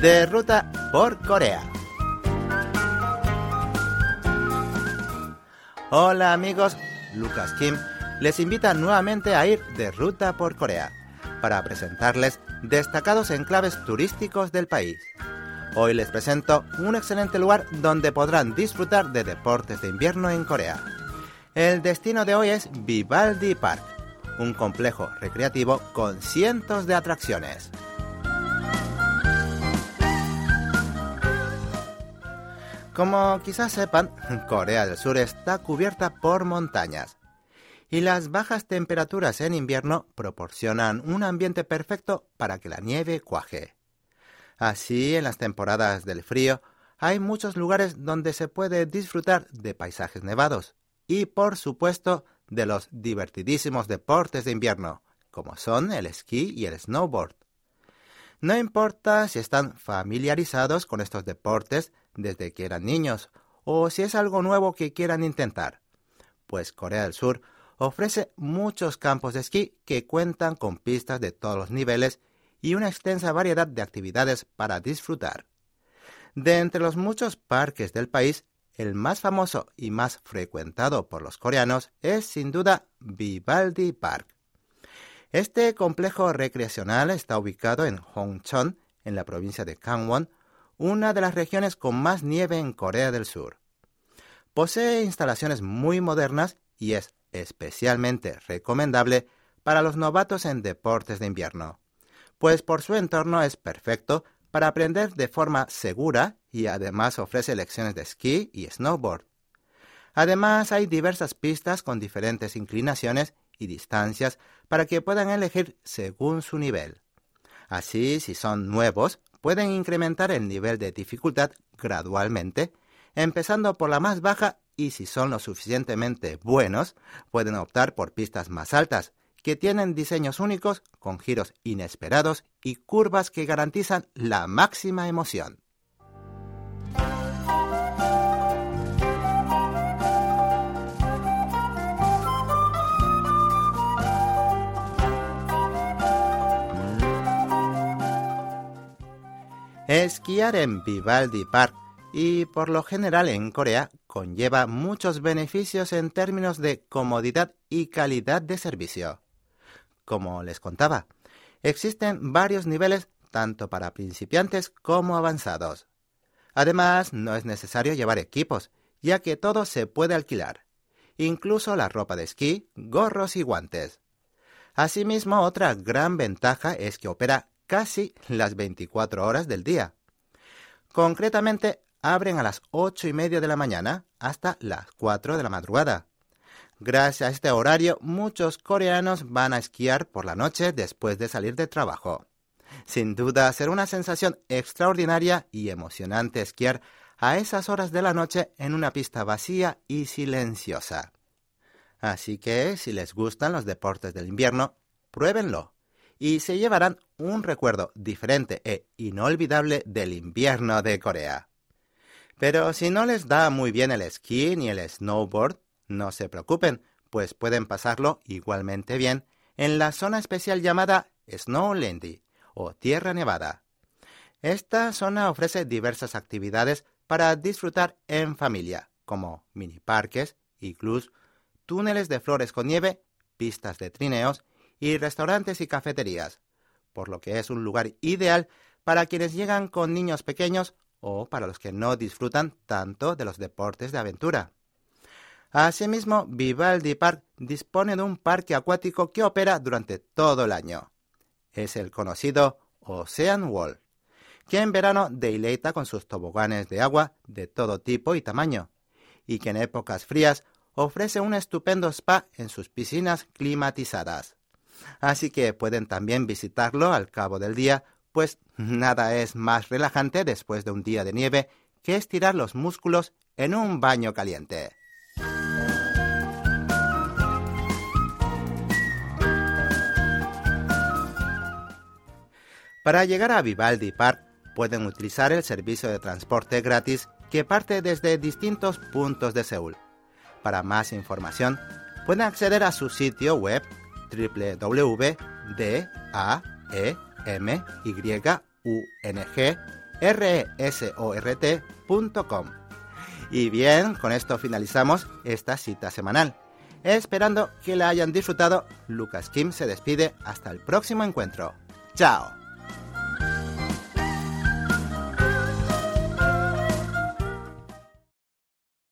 de ruta por Corea. Hola amigos, Lucas Kim les invita nuevamente a ir de ruta por Corea para presentarles destacados enclaves turísticos del país. Hoy les presento un excelente lugar donde podrán disfrutar de deportes de invierno en Corea. El destino de hoy es Vivaldi Park, un complejo recreativo con cientos de atracciones. Como quizás sepan, Corea del Sur está cubierta por montañas y las bajas temperaturas en invierno proporcionan un ambiente perfecto para que la nieve cuaje. Así, en las temporadas del frío, hay muchos lugares donde se puede disfrutar de paisajes nevados y, por supuesto, de los divertidísimos deportes de invierno, como son el esquí y el snowboard. No importa si están familiarizados con estos deportes desde que eran niños o si es algo nuevo que quieran intentar, pues Corea del Sur ofrece muchos campos de esquí que cuentan con pistas de todos los niveles y una extensa variedad de actividades para disfrutar. De entre los muchos parques del país, el más famoso y más frecuentado por los coreanos es sin duda Vivaldi Park. Este complejo recreacional está ubicado en Hongcheon, en la provincia de Gangwon, una de las regiones con más nieve en Corea del Sur. Posee instalaciones muy modernas y es especialmente recomendable para los novatos en deportes de invierno, pues por su entorno es perfecto para aprender de forma segura y además ofrece lecciones de esquí y snowboard. Además hay diversas pistas con diferentes inclinaciones y distancias para que puedan elegir según su nivel. Así, si son nuevos, pueden incrementar el nivel de dificultad gradualmente, empezando por la más baja y si son lo suficientemente buenos, pueden optar por pistas más altas, que tienen diseños únicos, con giros inesperados y curvas que garantizan la máxima emoción. Esquiar en Vivaldi Park y por lo general en Corea conlleva muchos beneficios en términos de comodidad y calidad de servicio. Como les contaba, existen varios niveles tanto para principiantes como avanzados. Además, no es necesario llevar equipos, ya que todo se puede alquilar, incluso la ropa de esquí, gorros y guantes. Asimismo, otra gran ventaja es que opera casi las 24 horas del día. Concretamente, abren a las ocho y media de la mañana hasta las 4 de la madrugada. Gracias a este horario, muchos coreanos van a esquiar por la noche después de salir de trabajo. Sin duda será una sensación extraordinaria y emocionante esquiar a esas horas de la noche en una pista vacía y silenciosa. Así que, si les gustan los deportes del invierno, pruébenlo y se llevarán un recuerdo diferente e inolvidable del invierno de Corea. Pero si no les da muy bien el esquí ni el snowboard, no se preocupen, pues pueden pasarlo igualmente bien en la zona especial llamada Snowlandy o Tierra Nevada. Esta zona ofrece diversas actividades para disfrutar en familia, como mini parques, iglús, túneles de flores con nieve, pistas de trineos y restaurantes y cafeterías, por lo que es un lugar ideal para quienes llegan con niños pequeños o para los que no disfrutan tanto de los deportes de aventura. Asimismo, Vivaldi Park dispone de un parque acuático que opera durante todo el año. Es el conocido Ocean Wall, que en verano deleita con sus toboganes de agua de todo tipo y tamaño, y que en épocas frías ofrece un estupendo spa en sus piscinas climatizadas así que pueden también visitarlo al cabo del día, pues nada es más relajante después de un día de nieve que estirar los músculos en un baño caliente. Para llegar a Vivaldi Park pueden utilizar el servicio de transporte gratis que parte desde distintos puntos de Seúl. Para más información, pueden acceder a su sitio web www.daemyung.com resort.com. Y bien, con esto finalizamos esta cita semanal. Esperando que la hayan disfrutado, Lucas Kim se despide hasta el próximo encuentro. ¡Chao!